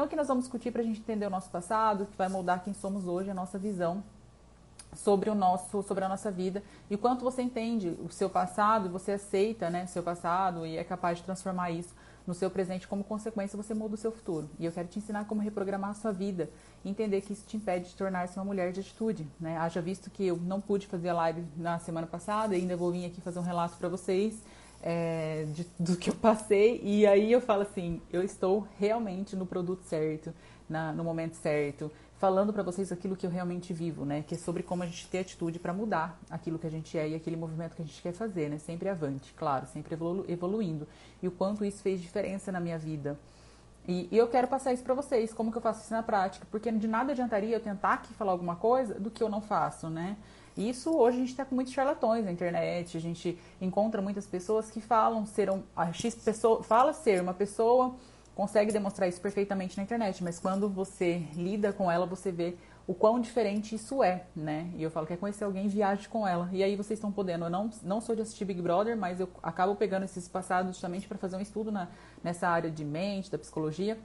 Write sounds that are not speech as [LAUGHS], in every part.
Então, aqui nós vamos discutir para a gente entender o nosso passado, que vai moldar quem somos hoje, a nossa visão sobre o nosso sobre a nossa vida e quanto você entende o seu passado você aceita né seu passado e é capaz de transformar isso no seu presente como consequência você muda o seu futuro. E eu quero te ensinar como reprogramar a sua vida entender que isso te impede de tornar-se uma mulher de atitude né. Haja visto que eu não pude fazer a live na semana passada ainda vou vir aqui fazer um relato para vocês é, de, do que eu passei e aí eu falo assim eu estou realmente no produto certo na, no momento certo falando para vocês aquilo que eu realmente vivo, né? Que é sobre como a gente ter atitude para mudar aquilo que a gente é e aquele movimento que a gente quer fazer, né? Sempre avante, claro, sempre evolu evoluindo. E o quanto isso fez diferença na minha vida. E, e eu quero passar isso para vocês, como que eu faço isso na prática, porque de nada adiantaria eu tentar aqui falar alguma coisa do que eu não faço, né? Isso hoje a gente está com muitos charlatões na internet, a gente encontra muitas pessoas que falam ser um, a X pessoa, fala ser uma pessoa consegue demonstrar isso perfeitamente na internet, mas quando você lida com ela, você vê o quão diferente isso é, né? E eu falo que é conhecer alguém, viaje com ela. E aí vocês estão podendo. Eu não, não sou de assistir Big Brother, mas eu acabo pegando esses passados justamente para fazer um estudo na, nessa área de mente, da psicologia,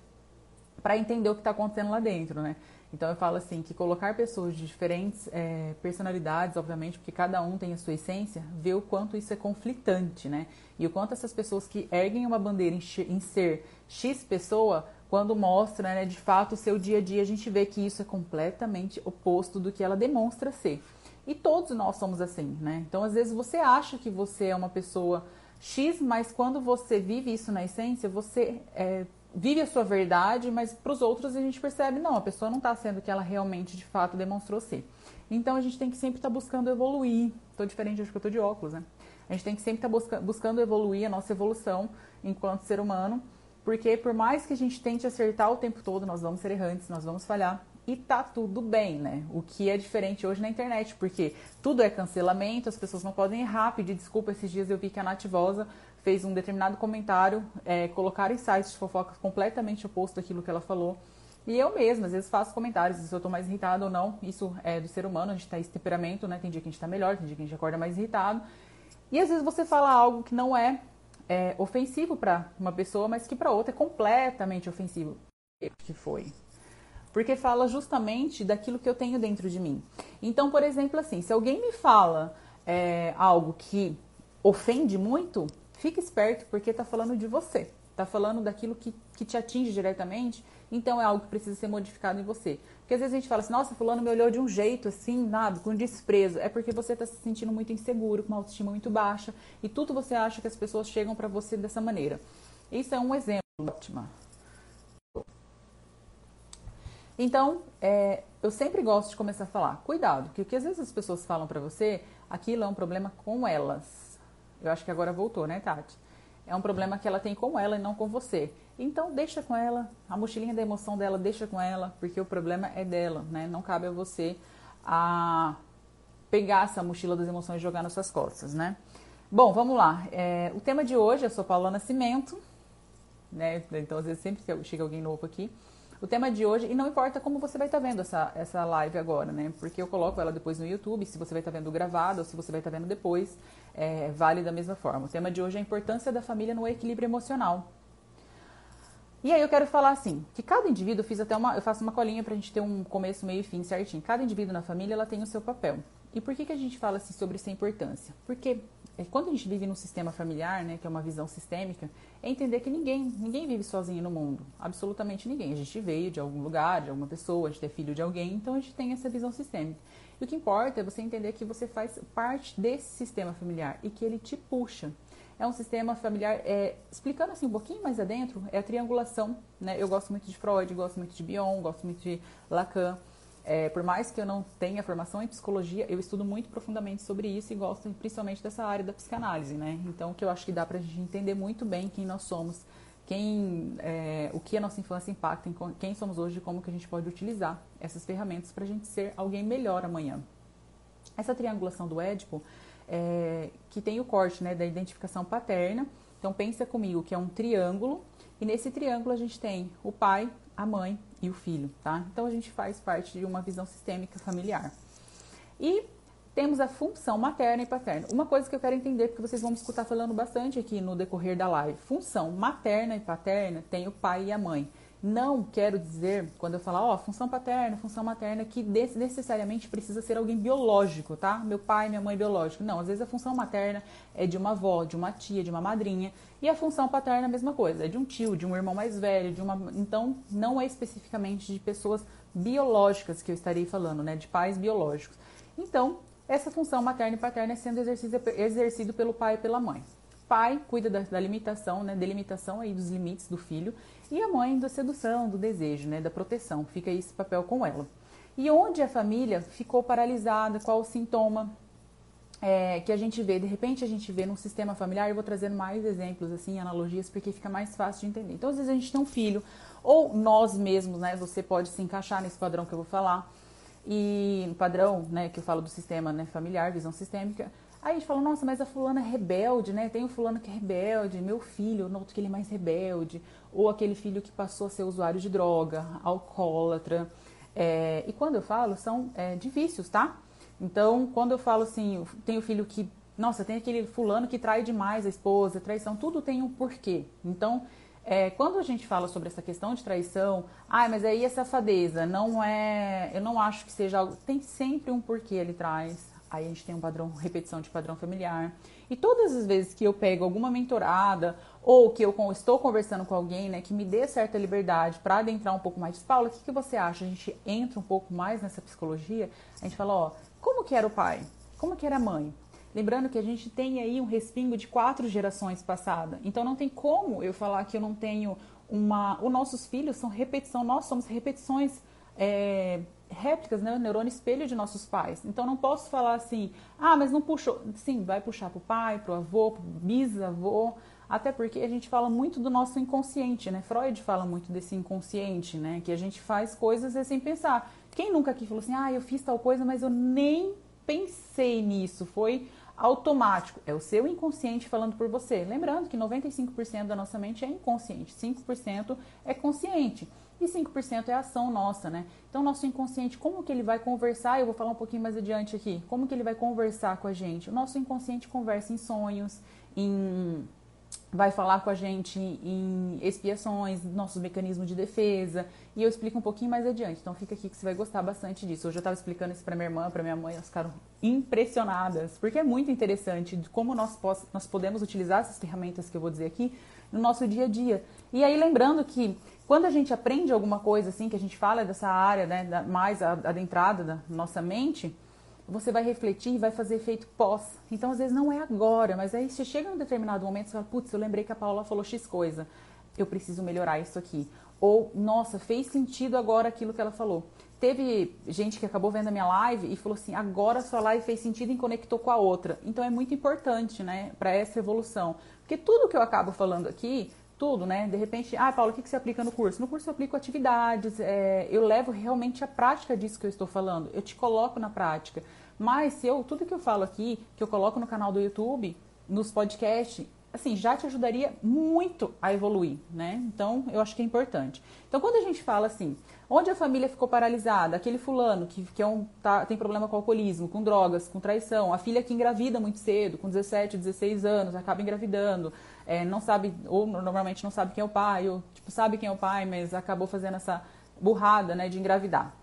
para entender o que está acontecendo lá dentro, né? Então eu falo assim que colocar pessoas de diferentes é, personalidades, obviamente, porque cada um tem a sua essência, vê o quanto isso é conflitante, né? E o quanto essas pessoas que erguem uma bandeira em, em ser X pessoa, quando mostra, né, de fato, o seu dia a dia, a gente vê que isso é completamente oposto do que ela demonstra ser. E todos nós somos assim, né? Então, às vezes você acha que você é uma pessoa X, mas quando você vive isso na essência, você é, vive a sua verdade, mas para os outros a gente percebe, não, a pessoa não está sendo o que ela realmente, de fato, demonstrou ser. Então a gente tem que sempre estar tá buscando evoluir. Estou diferente, acho que eu estou de óculos, né? A gente tem que sempre estar tá busca buscando evoluir a nossa evolução enquanto ser humano, porque por mais que a gente tente acertar o tempo todo, nós vamos ser errantes, nós vamos falhar. E tá tudo bem, né? O que é diferente hoje na internet, porque tudo é cancelamento, as pessoas não podem errar, pedir desculpa. Esses dias eu vi que a Nativosa fez um determinado comentário, é, colocaram em sites de fofoca completamente oposto daquilo que ela falou. E eu mesma, às vezes, faço comentários se eu tô mais irritada ou não. Isso é do ser humano, a gente tá esse temperamento, né? Tem dia que a gente tá melhor, tem dia que a gente acorda mais irritado. E às vezes você fala algo que não é, é ofensivo para uma pessoa, mas que para outra é completamente ofensivo. Que foi. Porque fala justamente daquilo que eu tenho dentro de mim. Então, por exemplo, assim, se alguém me fala é, algo que ofende muito, Fique esperto porque está falando de você, está falando daquilo que, que te atinge diretamente, então é algo que precisa ser modificado em você. Porque às vezes a gente fala assim, nossa, fulano me olhou de um jeito assim, nada, com desprezo. É porque você está se sentindo muito inseguro, com uma autoestima muito baixa, e tudo você acha que as pessoas chegam para você dessa maneira. Isso é um exemplo, ótima. Então, é, eu sempre gosto de começar a falar, cuidado, que o que às vezes as pessoas falam para você, aquilo é um problema com elas. Eu acho que agora voltou, né, Tati? É um problema que ela tem com ela e não com você. Então deixa com ela, a mochilinha da emoção dela deixa com ela, porque o problema é dela, né? Não cabe a você a pegar essa mochila das emoções e jogar nas suas costas, né? Bom, vamos lá. É, o tema de hoje, eu sou Paula Nascimento, né? Então às vezes sempre chega alguém novo aqui o tema de hoje, e não importa como você vai estar tá vendo essa, essa live agora, né? Porque eu coloco ela depois no YouTube, se você vai estar tá vendo gravado ou se você vai estar tá vendo depois, é, vale da mesma forma. O tema de hoje é a importância da família no equilíbrio emocional. E aí eu quero falar assim, que cada indivíduo, fiz até uma, eu faço uma colinha pra gente ter um começo, meio e fim certinho. Cada indivíduo na família, ela tem o seu papel. E por que, que a gente fala assim sobre essa importância? Porque é, quando a gente vive num sistema familiar, né, que é uma visão sistêmica, é entender que ninguém, ninguém vive sozinho no mundo, absolutamente ninguém. A gente veio de algum lugar, de alguma pessoa, a gente é filho de alguém, então a gente tem essa visão sistêmica. E o que importa é você entender que você faz parte desse sistema familiar e que ele te puxa. É um sistema familiar, é, explicando assim um pouquinho mais adentro, é a triangulação, né? Eu gosto muito de Freud, gosto muito de Bion, gosto muito de Lacan. É, por mais que eu não tenha formação em psicologia, eu estudo muito profundamente sobre isso e gosto principalmente dessa área da psicanálise, né? Então, que eu acho que dá pra gente entender muito bem quem nós somos, quem, é, o que a nossa infância impacta em quem somos hoje e como que a gente pode utilizar essas ferramentas para a gente ser alguém melhor amanhã. Essa triangulação do Édipo, é, que tem o corte né, da identificação paterna, então pensa comigo que é um triângulo, e nesse triângulo a gente tem o pai, a mãe e o filho, tá? Então a gente faz parte de uma visão sistêmica familiar. E temos a função materna e paterna. Uma coisa que eu quero entender, porque vocês vão me escutar falando bastante aqui no decorrer da live. Função materna e paterna tem o pai e a mãe. Não quero dizer, quando eu falar, ó, função paterna, função materna, que necessariamente precisa ser alguém biológico, tá? Meu pai, minha mãe biológico. Não, às vezes a função materna é de uma avó, de uma tia, de uma madrinha. E a função paterna é a mesma coisa, é de um tio, de um irmão mais velho, de uma. Então, não é especificamente de pessoas biológicas que eu estarei falando, né? De pais biológicos. Então, essa função materna e paterna é sendo exercido pelo pai e pela mãe. Pai cuida da, da limitação, né? Delimitação aí dos limites do filho e a mãe da sedução, do desejo, né? Da proteção. Fica esse papel com ela. E onde a família ficou paralisada, qual o sintoma é, que a gente vê? De repente a gente vê num sistema familiar, eu vou trazendo mais exemplos, assim, analogias, porque fica mais fácil de entender. Então, às vezes a gente tem um filho, ou nós mesmos, né? Você pode se encaixar nesse padrão que eu vou falar e padrão, né, que eu falo do sistema né, familiar, visão sistêmica. Aí a gente fala, nossa, mas a fulana é rebelde, né? Tem o fulano que é rebelde, meu filho, eu noto que ele é mais rebelde. Ou aquele filho que passou a ser usuário de droga, alcoólatra. É, e quando eu falo, são é, de vícios, tá? Então, quando eu falo assim, tem o filho que, nossa, tem aquele fulano que trai demais a esposa, traição, tudo tem um porquê. Então, é, quando a gente fala sobre essa questão de traição, ah, mas aí é safadeza, não é. Eu não acho que seja algo. Tem sempre um porquê ele traz. Aí a gente tem um padrão, repetição de padrão familiar. E todas as vezes que eu pego alguma mentorada ou que eu estou conversando com alguém, né, que me dê certa liberdade para adentrar um pouco mais, Paula, o que, que você acha? A gente entra um pouco mais nessa psicologia, a gente fala, ó, como que era o pai? Como que era a mãe? Lembrando que a gente tem aí um respingo de quatro gerações passadas. Então não tem como eu falar que eu não tenho uma. Os nossos filhos são repetição, nós somos repetições. É, réplicas, né? O neurônio espelho de nossos pais. Então não posso falar assim, ah, mas não puxou. Sim, vai puxar pro pai, pro avô, pro bisavô. Até porque a gente fala muito do nosso inconsciente, né? Freud fala muito desse inconsciente, né? Que a gente faz coisas sem pensar. Quem nunca aqui falou assim, ah, eu fiz tal coisa, mas eu nem pensei nisso. Foi automático, é o seu inconsciente falando por você. Lembrando que 95% da nossa mente é inconsciente, 5% é consciente e 5% é ação nossa, né? Então, nosso inconsciente, como que ele vai conversar? Eu vou falar um pouquinho mais adiante aqui. Como que ele vai conversar com a gente? O nosso inconsciente conversa em sonhos, em vai falar com a gente em expiações, nossos mecanismos de defesa, e eu explico um pouquinho mais adiante. Então fica aqui que você vai gostar bastante disso. Hoje eu estava explicando isso para minha irmã, para minha mãe, elas ficaram impressionadas, porque é muito interessante como nós, nós podemos utilizar essas ferramentas que eu vou dizer aqui no nosso dia a dia. E aí lembrando que quando a gente aprende alguma coisa assim, que a gente fala dessa área, né, mais adentrada da nossa mente, você vai refletir e vai fazer efeito pós. Então, às vezes, não é agora, mas aí você chega em um determinado momento e fala, putz, eu lembrei que a Paula falou X coisa, eu preciso melhorar isso aqui. Ou, nossa, fez sentido agora aquilo que ela falou. Teve gente que acabou vendo a minha live e falou assim, agora sua live fez sentido e conectou com a outra. Então, é muito importante, né, para essa evolução. Porque tudo que eu acabo falando aqui tudo, né? De repente, ah, Paulo, o que, você aplica no curso? No curso eu aplico atividades, é, eu levo realmente a prática disso que eu estou falando, eu te coloco na prática. Mas se eu, tudo que eu falo aqui, que eu coloco no canal do YouTube, nos podcasts, assim, já te ajudaria muito a evoluir, né? Então, eu acho que é importante. Então, quando a gente fala assim, onde a família ficou paralisada, aquele fulano que, que é um, tá, tem problema com alcoolismo, com drogas, com traição, a filha que engravida muito cedo, com 17, 16 anos, acaba engravidando, é, não sabe, ou normalmente não sabe quem é o pai, ou tipo, sabe quem é o pai, mas acabou fazendo essa burrada, né, de engravidar.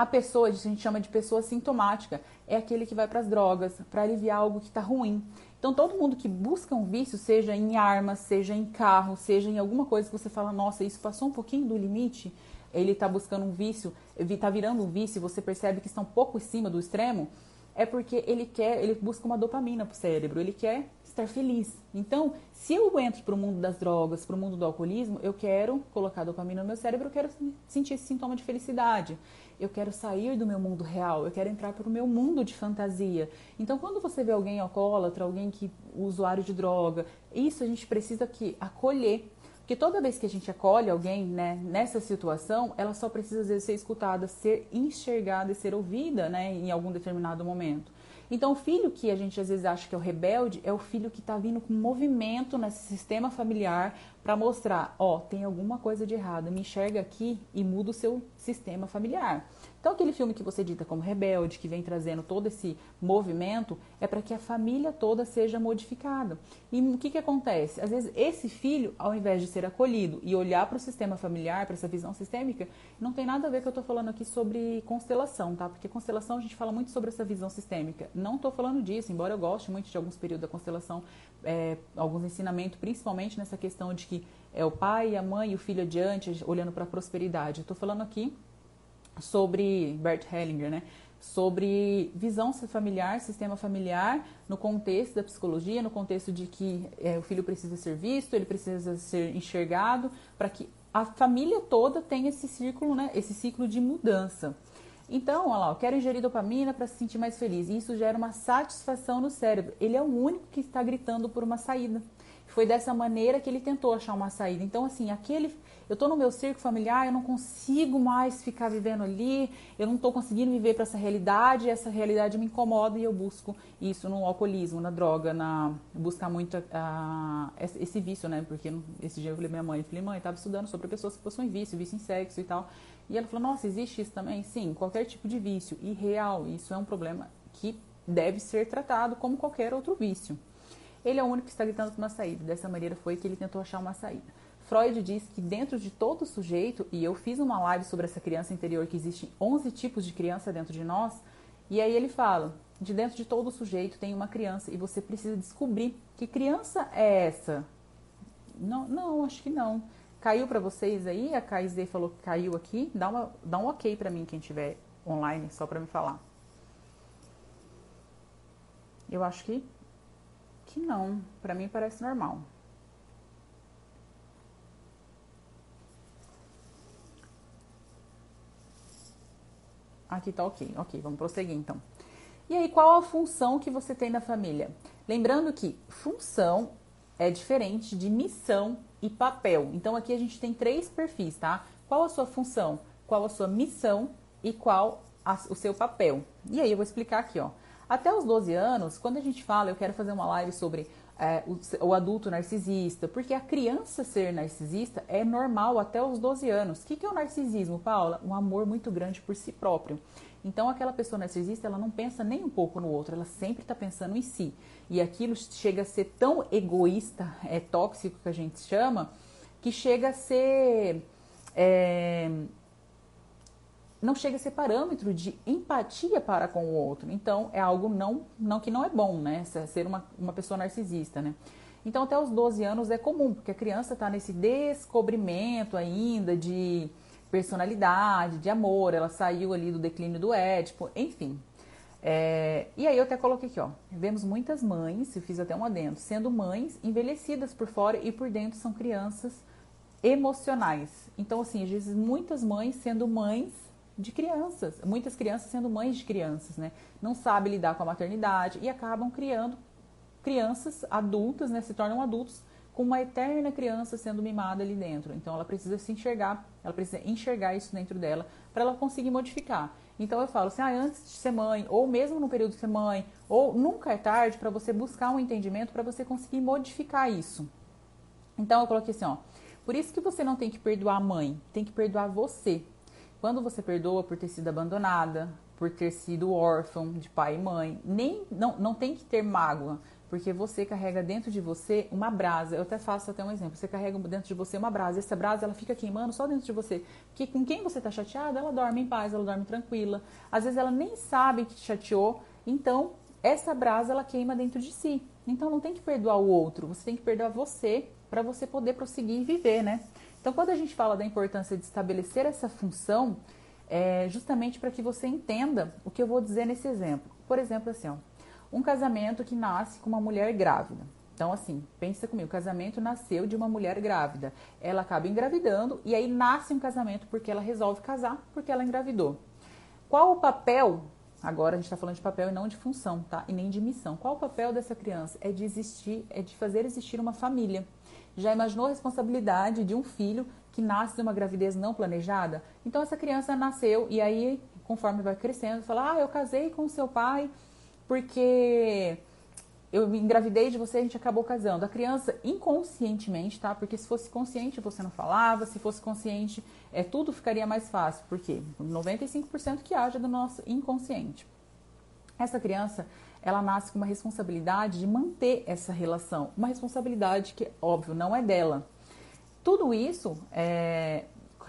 A pessoa, a gente chama de pessoa sintomática, é aquele que vai para as drogas, para aliviar algo que está ruim. Então, todo mundo que busca um vício, seja em armas, seja em carro, seja em alguma coisa que você fala, nossa, isso passou um pouquinho do limite, ele está buscando um vício, está virando um vício, você percebe que está um pouco em cima do extremo, é porque ele quer, ele busca uma dopamina para o cérebro, ele quer estar feliz. Então, se eu entro para o mundo das drogas, para o mundo do alcoolismo, eu quero colocar dopamina no meu cérebro, eu quero sentir esse sintoma de felicidade. Eu quero sair do meu mundo real, eu quero entrar para o meu mundo de fantasia. Então, quando você vê alguém alcoólatra, alguém que usuário de droga, isso a gente precisa que acolher. Porque toda vez que a gente acolhe alguém né, nessa situação, ela só precisa vezes ser escutada, ser enxergada e ser ouvida né, em algum determinado momento. Então, o filho que a gente às vezes acha que é o rebelde é o filho que está vindo com movimento nesse sistema familiar, para mostrar, ó, tem alguma coisa de errado, me enxerga aqui e muda o seu sistema familiar. Então, aquele filme que você dita como rebelde, que vem trazendo todo esse movimento, é para que a família toda seja modificada. E o que, que acontece? Às vezes, esse filho, ao invés de ser acolhido e olhar para o sistema familiar, para essa visão sistêmica, não tem nada a ver com o que eu estou falando aqui sobre constelação, tá? Porque constelação a gente fala muito sobre essa visão sistêmica. Não estou falando disso, embora eu goste muito de alguns períodos da constelação, é, alguns ensinamentos, principalmente nessa questão de que é o pai, a mãe e o filho adiante, olhando para a prosperidade. Estou falando aqui sobre Bert Hellinger, né? Sobre visão familiar, sistema familiar, no contexto da psicologia, no contexto de que é, o filho precisa ser visto, ele precisa ser enxergado, para que a família toda tenha esse círculo, né? Esse ciclo de mudança. Então, olha lá, eu quero ingerir dopamina para se sentir mais feliz. E isso gera uma satisfação no cérebro. Ele é o único que está gritando por uma saída. Foi dessa maneira que ele tentou achar uma saída. Então, assim, aquele eu estou no meu círculo familiar, eu não consigo mais ficar vivendo ali, eu não estou conseguindo viver para essa realidade, essa realidade me incomoda e eu busco isso no alcoolismo, na droga, na buscar muito uh, esse vício, né? Porque esse dia eu falei minha mãe, eu falei, mãe, estava estudando sobre pessoas que possuem vício, vício em sexo e tal. E ela falou, nossa, existe isso também? Sim, qualquer tipo de vício. E real, isso é um problema que deve ser tratado como qualquer outro vício. Ele é o único que está gritando por uma saída. Dessa maneira foi que ele tentou achar uma saída. Freud diz que dentro de todo sujeito, e eu fiz uma live sobre essa criança interior, que existem 11 tipos de criança dentro de nós, e aí ele fala, de dentro de todo sujeito tem uma criança, e você precisa descobrir que criança é essa. Não, não acho que não. Caiu para vocês aí? A KZ falou que caiu aqui. Dá, uma, dá um ok para mim, quem tiver online, só para me falar. Eu acho que, que não. Para mim parece normal. Aqui tá ok. Ok, vamos prosseguir então. E aí, qual a função que você tem na família? Lembrando que função é diferente de missão e papel. Então, aqui a gente tem três perfis, tá? Qual a sua função? Qual a sua missão? E qual a, o seu papel? E aí, eu vou explicar aqui, ó. Até os 12 anos, quando a gente fala, eu quero fazer uma live sobre é, o, o, adulto narcisista, porque a criança ser narcisista é normal até os 12 anos. O que, que é o narcisismo, Paula? Um amor muito grande por si próprio. Então, aquela pessoa narcisista, ela não pensa nem um pouco no outro, ela sempre está pensando em si. E aquilo chega a ser tão egoísta, é tóxico que a gente chama, que chega a ser. É, não chega a ser parâmetro de empatia para com o outro. Então, é algo não, não que não é bom, né? Ser uma, uma pessoa narcisista, né? Então, até os 12 anos é comum, porque a criança está nesse descobrimento ainda de personalidade, de amor, ela saiu ali do declínio do Édipo, enfim. É, e aí eu até coloquei aqui, ó, vemos muitas mães, eu fiz até um adendo, sendo mães envelhecidas por fora e por dentro são crianças emocionais. Então, assim, às vezes muitas mães sendo mães de crianças, muitas crianças sendo mães de crianças, né? Não sabem lidar com a maternidade e acabam criando crianças adultas, né? Se tornam adultos com uma eterna criança sendo mimada ali dentro. Então ela precisa se enxergar, ela precisa enxergar isso dentro dela para ela conseguir modificar. Então eu falo assim, ah, antes de ser mãe, ou mesmo no período de ser mãe, ou nunca é tarde para você buscar um entendimento para você conseguir modificar isso. Então eu coloquei assim, ó, por isso que você não tem que perdoar a mãe, tem que perdoar você. Quando você perdoa por ter sido abandonada, por ter sido órfão de pai e mãe, nem não, não tem que ter mágoa, porque você carrega dentro de você uma brasa. Eu até faço até um exemplo. Você carrega dentro de você uma brasa. Essa brasa ela fica queimando só dentro de você. Porque com quem você está chateada, ela dorme em paz, ela dorme tranquila. Às vezes ela nem sabe que te chateou. Então essa brasa ela queima dentro de si. Então não tem que perdoar o outro. Você tem que perdoar você para você poder prosseguir e viver, né? Então, quando a gente fala da importância de estabelecer essa função, é justamente para que você entenda o que eu vou dizer nesse exemplo. Por exemplo, assim, ó, um casamento que nasce com uma mulher grávida. Então, assim, pensa comigo, o casamento nasceu de uma mulher grávida. Ela acaba engravidando e aí nasce um casamento porque ela resolve casar porque ela engravidou. Qual o papel? Agora a gente está falando de papel e não de função, tá? E nem de missão. Qual o papel dessa criança? É de existir, é de fazer existir uma família. Já imaginou a responsabilidade de um filho que nasce de uma gravidez não planejada? Então essa criança nasceu e aí, conforme vai crescendo, fala: "Ah, eu casei com seu pai porque eu engravidei de você, a gente acabou casando. A criança inconscientemente, tá? Porque se fosse consciente você não falava, se fosse consciente, é tudo ficaria mais fácil, porque 95% que haja do nosso inconsciente. Essa criança, ela nasce com uma responsabilidade de manter essa relação, uma responsabilidade que, óbvio, não é dela. Tudo isso é,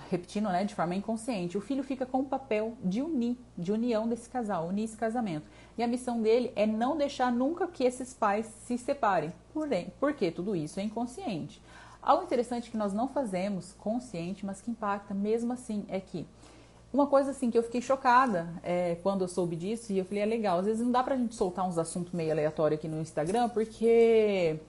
repetindo, né, de forma inconsciente, o filho fica com o papel de unir, de união desse casal, unir esse casamento. E a missão dele é não deixar nunca que esses pais se separem. Porém, porque tudo isso é inconsciente. Algo interessante que nós não fazemos consciente, mas que impacta mesmo assim, é que uma coisa assim que eu fiquei chocada é, quando eu soube disso, e eu falei, é legal, às vezes não dá pra gente soltar uns assuntos meio aleatórios aqui no Instagram, porque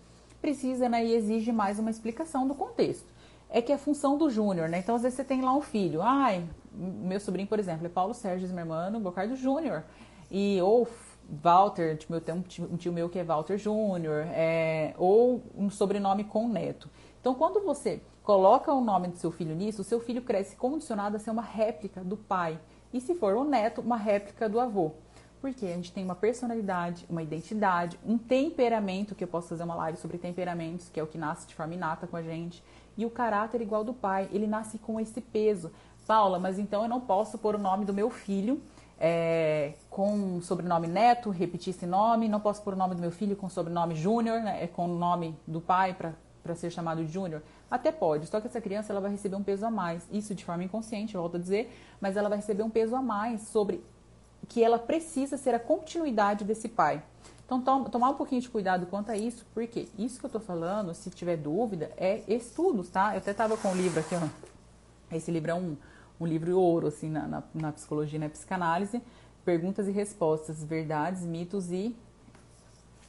precisa né, e exige mais uma explicação do contexto é que é função do júnior, né? Então, às vezes você tem lá um filho. Ai, meu sobrinho, por exemplo, é Paulo Sérgio, meu irmão, Bocardo Júnior. E, ou Walter, tipo, eu tenho um tio meu que é Walter Júnior, é, ou um sobrenome com neto. Então, quando você coloca o nome do seu filho nisso, o seu filho cresce condicionado a ser uma réplica do pai. E se for o neto, uma réplica do avô. Porque a gente tem uma personalidade, uma identidade, um temperamento, que eu posso fazer uma live sobre temperamentos, que é o que nasce de forma inata com a gente e o caráter igual do pai. Ele nasce com esse peso. Paula, mas então eu não posso pôr o nome do meu filho é, com sobrenome Neto, repetir esse nome, não posso pôr o nome do meu filho com sobrenome Júnior, né, com o nome do pai para ser chamado Júnior? Até pode, só que essa criança ela vai receber um peso a mais, isso de forma inconsciente, volto a dizer, mas ela vai receber um peso a mais sobre que ela precisa ser a continuidade desse pai. Então, tom, tomar um pouquinho de cuidado quanto a isso, porque isso que eu tô falando, se tiver dúvida, é estudos, tá? Eu até tava com o livro aqui, ó. Esse livro é um, um livro ouro, assim, na, na, na psicologia e na psicanálise. Perguntas e respostas, verdades, mitos e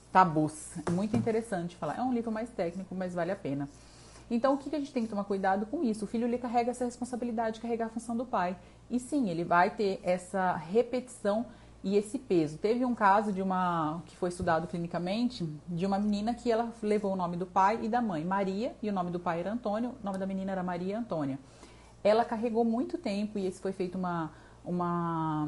tabus. É muito interessante falar. É um livro mais técnico, mas vale a pena. Então, o que a gente tem que tomar cuidado com isso? O filho ele carrega essa responsabilidade de carregar a função do pai. E sim, ele vai ter essa repetição e esse peso. Teve um caso de uma que foi estudado clinicamente de uma menina que ela levou o nome do pai e da mãe, Maria, e o nome do pai era Antônio, o nome da menina era Maria Antônia. Ela carregou muito tempo e esse foi feito uma uma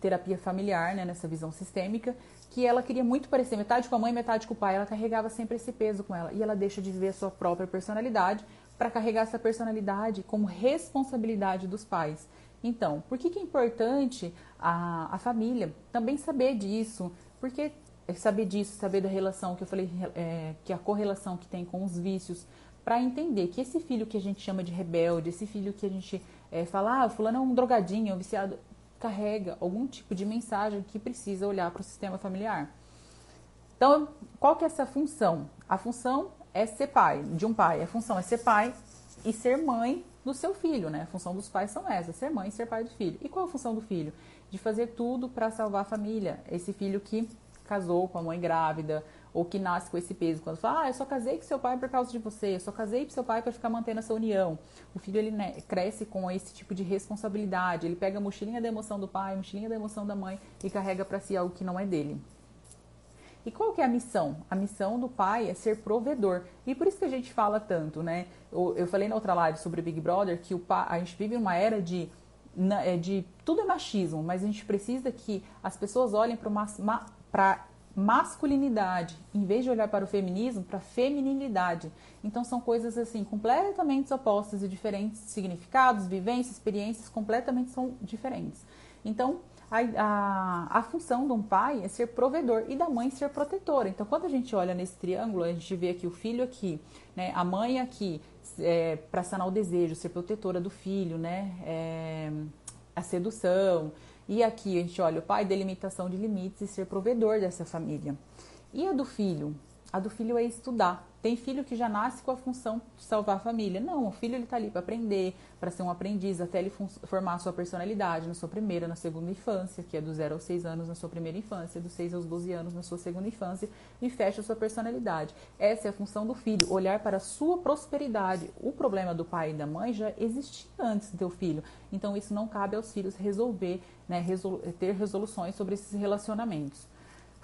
terapia familiar, né, nessa visão sistêmica, que ela queria muito parecer metade com a mãe, metade com o pai. Ela carregava sempre esse peso com ela e ela deixa de viver a sua própria personalidade para carregar essa personalidade como responsabilidade dos pais. Então, por que, que é importante a, a família também saber disso? Porque saber disso, saber da relação que eu falei, é, que a correlação que tem com os vícios, para entender que esse filho que a gente chama de rebelde, esse filho que a gente é, fala, ah, fulano é um drogadinho, é um viciado, carrega algum tipo de mensagem que precisa olhar para o sistema familiar. Então, qual que é essa função? A função é ser pai, de um pai. A função é ser pai e ser mãe do seu filho, né? A função dos pais são essas, ser mãe e ser pai do filho. E qual a função do filho? De fazer tudo para salvar a família. Esse filho que casou com a mãe grávida, ou que nasce com esse peso, quando fala, ah, eu só casei com seu pai por causa de você, eu só casei com seu pai para ficar mantendo essa união. O filho ele né, cresce com esse tipo de responsabilidade, ele pega a mochilinha da emoção do pai, a mochilinha da emoção da mãe e carrega para si algo que não é dele. E qual que é a missão? A missão do pai é ser provedor. E por isso que a gente fala tanto, né? Eu, eu falei na outra live sobre o Big Brother que o pai, a gente vive uma era de, é, de tudo é machismo, mas a gente precisa que as pessoas olhem para masculinidade, em vez de olhar para o feminismo, para a feminilidade. Então são coisas assim completamente opostas e diferentes significados, vivências, experiências completamente são diferentes. Então a, a, a, função de um pai é ser provedor e da mãe ser protetora. Então, quando a gente olha nesse triângulo, a gente vê aqui o filho aqui, né, a mãe aqui, é, para sanar o desejo, ser protetora do filho, né, é, a sedução. E aqui a gente olha o pai, delimitação de limites e ser provedor dessa família. E a do filho? A do filho é estudar. Tem filho que já nasce com a função de salvar a família. Não, o filho ele está ali para aprender, para ser um aprendiz, até ele formar a sua personalidade na sua primeira, na segunda infância, que é do 0 aos 6 anos na sua primeira infância, dos 6 aos 12 anos na sua segunda infância, e fecha a sua personalidade. Essa é a função do filho, olhar para a sua prosperidade. O problema do pai e da mãe já existia antes do teu filho. Então isso não cabe aos filhos resolver, né, resol ter resoluções sobre esses relacionamentos.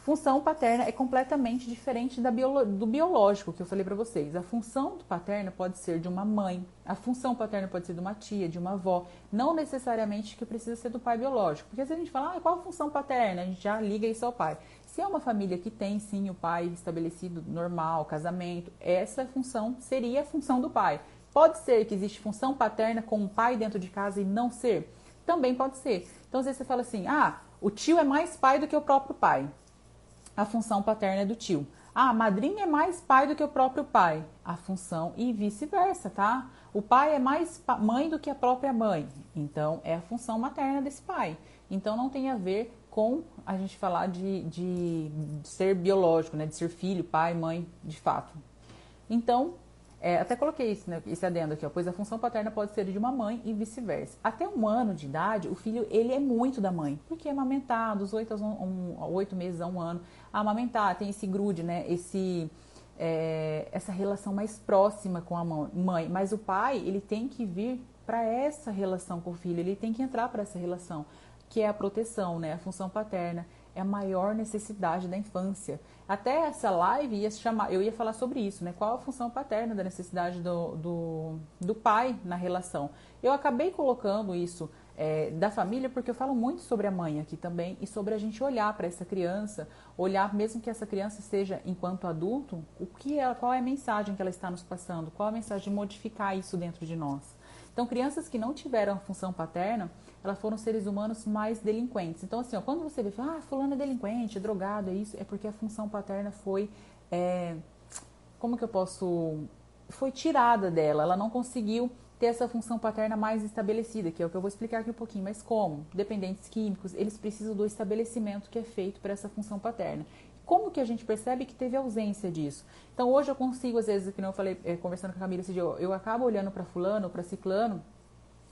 Função paterna é completamente diferente biolo do biológico que eu falei para vocês. A função paterna pode ser de uma mãe, a função paterna pode ser de uma tia, de uma avó, não necessariamente que precisa ser do pai biológico. Porque se a gente fala, ah, qual a função paterna? A gente já liga isso ao pai. Se é uma família que tem sim o pai estabelecido normal, casamento, essa função seria a função do pai. Pode ser que existe função paterna com o pai dentro de casa e não ser? Também pode ser. Então às vezes você fala assim: "Ah, o tio é mais pai do que o próprio pai". A função paterna é do tio. Ah, a madrinha é mais pai do que o próprio pai. A função e vice-versa, tá? O pai é mais mãe do que a própria mãe. Então, é a função materna desse pai. Então, não tem a ver com a gente falar de, de, de ser biológico, né? De ser filho, pai, mãe, de fato. Então, é, até coloquei isso, né, esse adendo aqui, ó, pois a função paterna pode ser de uma mãe e vice-versa. Até um ano de idade, o filho ele é muito da mãe, porque é amamentado, dos oito, um, meses a um ano, a amamentar, tem esse grude, né, esse, é, essa relação mais próxima com a mãe. Mas o pai, ele tem que vir para essa relação com o filho, ele tem que entrar para essa relação, que é a proteção, né, a função paterna é a maior necessidade da infância. Até essa live ia chamar, eu ia falar sobre isso, né? Qual a função paterna da necessidade do, do, do pai na relação. Eu acabei colocando isso é, da família porque eu falo muito sobre a mãe aqui também e sobre a gente olhar para essa criança, olhar mesmo que essa criança seja enquanto adulto, o que ela, qual é a mensagem que ela está nos passando, qual a mensagem de modificar isso dentro de nós. Então, crianças que não tiveram função paterna, elas foram seres humanos mais delinquentes. Então, assim, ó, quando você vê, ah, fulano é delinquente, é drogado, é isso, é porque a função paterna foi, é, como que eu posso, foi tirada dela. Ela não conseguiu ter essa função paterna mais estabelecida, que é o que eu vou explicar aqui um pouquinho. Mas como? Dependentes químicos, eles precisam do estabelecimento que é feito para essa função paterna. Como que a gente percebe que teve ausência disso? Então hoje eu consigo, às vezes, que eu falei, é, conversando com a Camila eu, eu acabo olhando para fulano, para ciclano,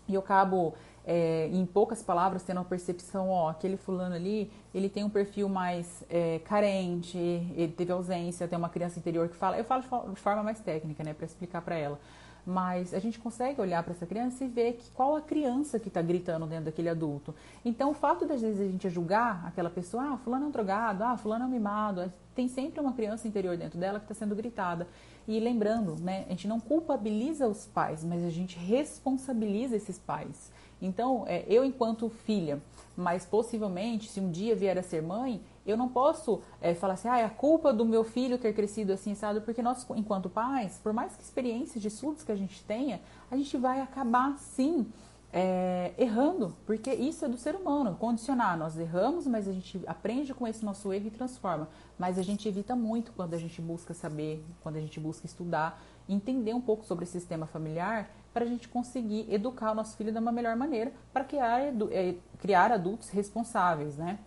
e eu acabo, é, em poucas palavras, tendo uma percepção, ó, aquele fulano ali, ele tem um perfil mais é, carente, ele teve ausência, tem uma criança interior que fala, eu falo de forma mais técnica, né, para explicar para ela mas a gente consegue olhar para essa criança e ver que qual a criança que está gritando dentro daquele adulto. Então, o fato das vezes a gente julgar aquela pessoa, ah, fulano é um drogado, ah, fulano é um mimado, tem sempre uma criança interior dentro dela que está sendo gritada. E lembrando, né, a gente não culpabiliza os pais, mas a gente responsabiliza esses pais. Então, é, eu enquanto filha, mas possivelmente, se um dia vier a ser mãe, eu não posso é, falar assim, ah, é a culpa do meu filho ter crescido assim, sabe? Porque nós, enquanto pais, por mais que experiências de estudos que a gente tenha, a gente vai acabar, sim, é, errando, porque isso é do ser humano, condicionar. Nós erramos, mas a gente aprende com esse nosso erro e transforma. Mas a gente evita muito quando a gente busca saber, quando a gente busca estudar, entender um pouco sobre o sistema familiar, para a gente conseguir educar o nosso filho de uma melhor maneira, para criar, é, criar adultos responsáveis, né?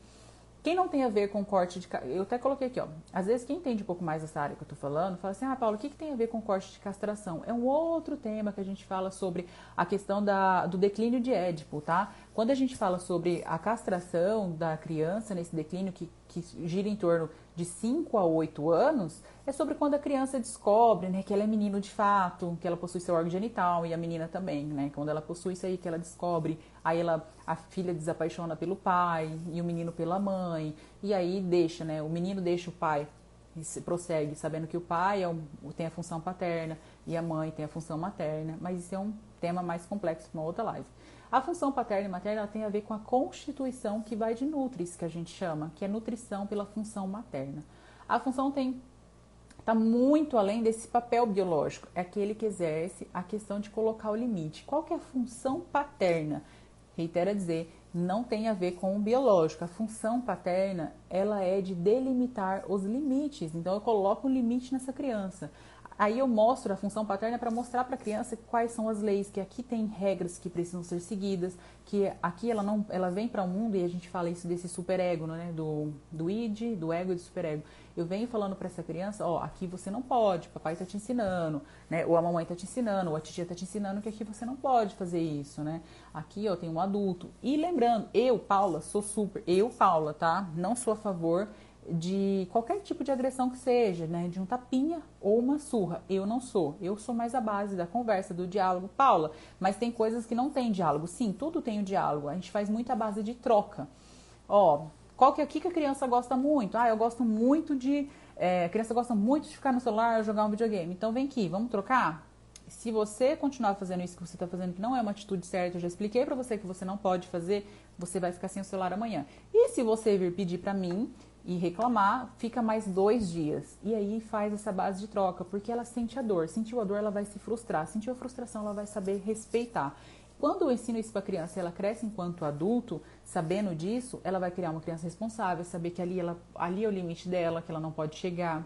Quem não tem a ver com corte de. Eu até coloquei aqui, ó. Às vezes, quem entende um pouco mais dessa área que eu tô falando, fala assim: ah, Paulo, o que, que tem a ver com corte de castração? É um outro tema que a gente fala sobre a questão da, do declínio de Édipo, tá? Quando a gente fala sobre a castração da criança nesse declínio que, que gira em torno de 5 a 8 anos, é sobre quando a criança descobre né, que ela é menino de fato, que ela possui seu órgão genital e a menina também, né? Quando ela possui isso aí, que ela descobre, aí ela, a filha desapaixona pelo pai e o menino pela mãe, e aí deixa, né? O menino deixa o pai e se, prossegue sabendo que o pai é tem a função paterna e a mãe tem a função materna, mas isso é um tema mais complexo para uma outra live. A função paterna e materna tem a ver com a constituição que vai de nutris, que a gente chama, que é nutrição pela função materna. A função tem está muito além desse papel biológico, é aquele que exerce a questão de colocar o limite. Qual que é a função paterna? Reitera dizer, não tem a ver com o biológico. A função paterna, ela é de delimitar os limites. Então eu coloco um limite nessa criança. Aí eu mostro a função paterna para mostrar para a criança quais são as leis, que aqui tem regras que precisam ser seguidas, que aqui ela não, ela vem para o mundo e a gente fala isso desse superego, né, do do id, do ego e do superego. Eu venho falando para essa criança, ó, aqui você não pode, papai está te ensinando, né, ou a mamãe está te ensinando, ou a tia está te ensinando que aqui você não pode fazer isso, né? Aqui eu tenho um adulto. E lembrando, eu, Paula, sou super, eu, Paula, tá? Não sou a favor de qualquer tipo de agressão que seja, né? De um tapinha ou uma surra. Eu não sou. Eu sou mais a base da conversa, do diálogo. Paula, mas tem coisas que não tem diálogo. Sim, tudo tem o diálogo. A gente faz muita base de troca. Ó, qual que é que a criança gosta muito? Ah, eu gosto muito de. É, a criança gosta muito de ficar no celular, jogar um videogame. Então vem aqui, vamos trocar? Se você continuar fazendo isso que você está fazendo, que não é uma atitude certa, eu já expliquei para você que você não pode fazer, você vai ficar sem o celular amanhã. E se você vir pedir para mim, e reclamar, fica mais dois dias. E aí faz essa base de troca, porque ela sente a dor. Sentiu a dor, ela vai se frustrar. Sentiu a frustração, ela vai saber respeitar. Quando eu ensino isso para a criança, ela cresce enquanto adulto, sabendo disso, ela vai criar uma criança responsável, saber que ali, ela, ali é o limite dela, que ela não pode chegar.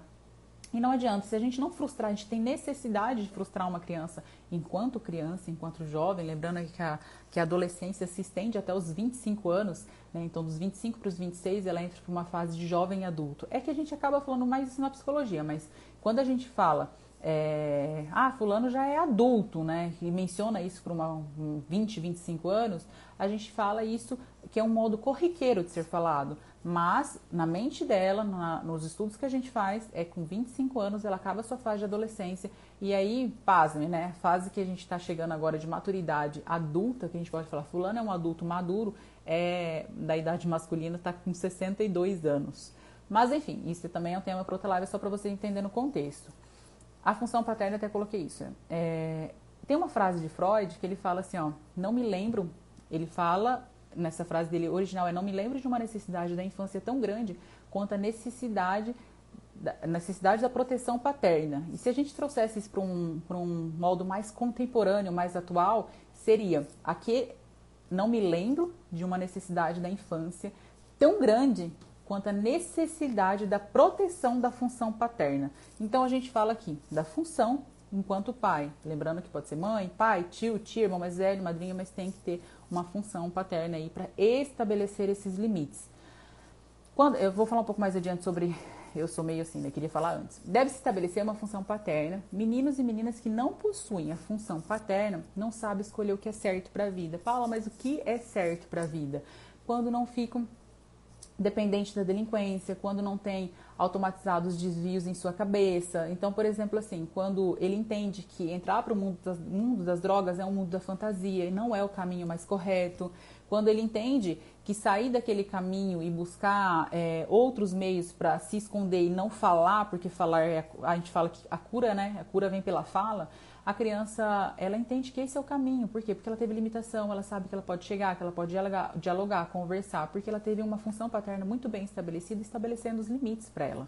E não adianta, se a gente não frustrar, a gente tem necessidade de frustrar uma criança enquanto criança, enquanto jovem, lembrando que a, que a adolescência se estende até os 25 anos, né? então dos 25 para os 26 ela entra para uma fase de jovem adulto. É que a gente acaba falando mais isso na psicologia, mas quando a gente fala é, ah, fulano já é adulto, né? E menciona isso por uma, um 20, 25 anos, a gente fala isso que é um modo corriqueiro de ser falado. Mas na mente dela, na, nos estudos que a gente faz, é com 25 anos ela acaba a sua fase de adolescência. E aí, pasme, né? Fase que a gente está chegando agora de maturidade adulta, que a gente pode falar, fulano é um adulto maduro, é da idade masculina, está com 62 anos. Mas enfim, isso também é um tema para outra live, só para você entender no contexto. A função paterna, até coloquei isso. É, tem uma frase de Freud que ele fala assim, ó, não me lembro, ele fala, nessa frase dele original, é não me lembro de uma necessidade da infância tão grande quanto a necessidade da, necessidade da proteção paterna. E se a gente trouxesse isso para um, um modo mais contemporâneo, mais atual, seria aqui não me lembro de uma necessidade da infância tão grande quanto à necessidade da proteção da função paterna. Então a gente fala aqui da função enquanto pai, lembrando que pode ser mãe, pai, tio, tia, irmão mais velho, madrinha, mas tem que ter uma função paterna aí para estabelecer esses limites. Quando eu vou falar um pouco mais adiante sobre eu sou meio assim, né? Queria falar antes. Deve se estabelecer uma função paterna. Meninos e meninas que não possuem a função paterna não sabem escolher o que é certo para a vida. Fala, mas o que é certo para a vida? Quando não ficam dependente da delinquência, quando não tem automatizados desvios em sua cabeça. Então, por exemplo, assim, quando ele entende que entrar para o mundo das, mundo das drogas é um mundo da fantasia e não é o caminho mais correto, quando ele entende que sair daquele caminho e buscar é, outros meios para se esconder e não falar, porque falar é, a gente fala que a cura, né? A cura vem pela fala a criança ela entende que esse é o caminho. Por quê? Porque ela teve limitação, ela sabe que ela pode chegar, que ela pode dialogar, dialogar conversar, porque ela teve uma função paterna muito bem estabelecida, estabelecendo os limites para ela.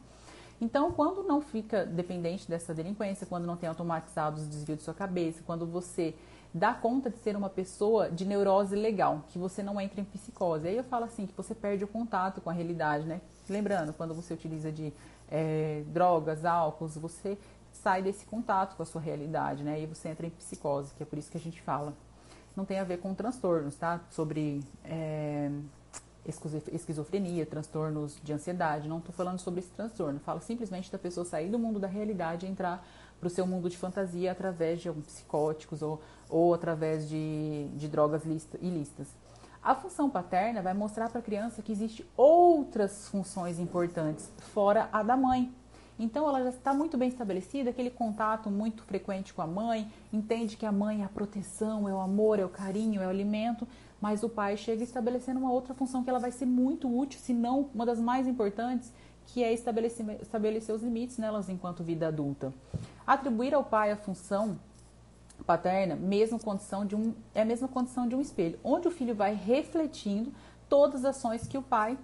Então, quando não fica dependente dessa delinquência, quando não tem automatizados os desvios de sua cabeça, quando você dá conta de ser uma pessoa de neurose legal, que você não entra em psicose. Aí eu falo assim, que você perde o contato com a realidade, né? Lembrando, quando você utiliza de é, drogas, álcools, você sai desse contato com a sua realidade, né? E você entra em psicose, que é por isso que a gente fala. Não tem a ver com transtornos, tá? Sobre é, esquizofrenia, transtornos de ansiedade. Não estou falando sobre esse transtorno. Falo simplesmente da pessoa sair do mundo da realidade e entrar para o seu mundo de fantasia através de alguns psicóticos ou, ou através de, de drogas ilícitas. A função paterna vai mostrar para a criança que existe outras funções importantes fora a da mãe. Então ela já está muito bem estabelecida, aquele contato muito frequente com a mãe, entende que a mãe é a proteção, é o amor, é o carinho, é o alimento, mas o pai chega estabelecendo uma outra função que ela vai ser muito útil, se não uma das mais importantes, que é estabelecer, estabelecer os limites nelas enquanto vida adulta. Atribuir ao pai a função paterna, mesma condição de um, é a mesma condição de um espelho, onde o filho vai refletindo todas as ações que o pai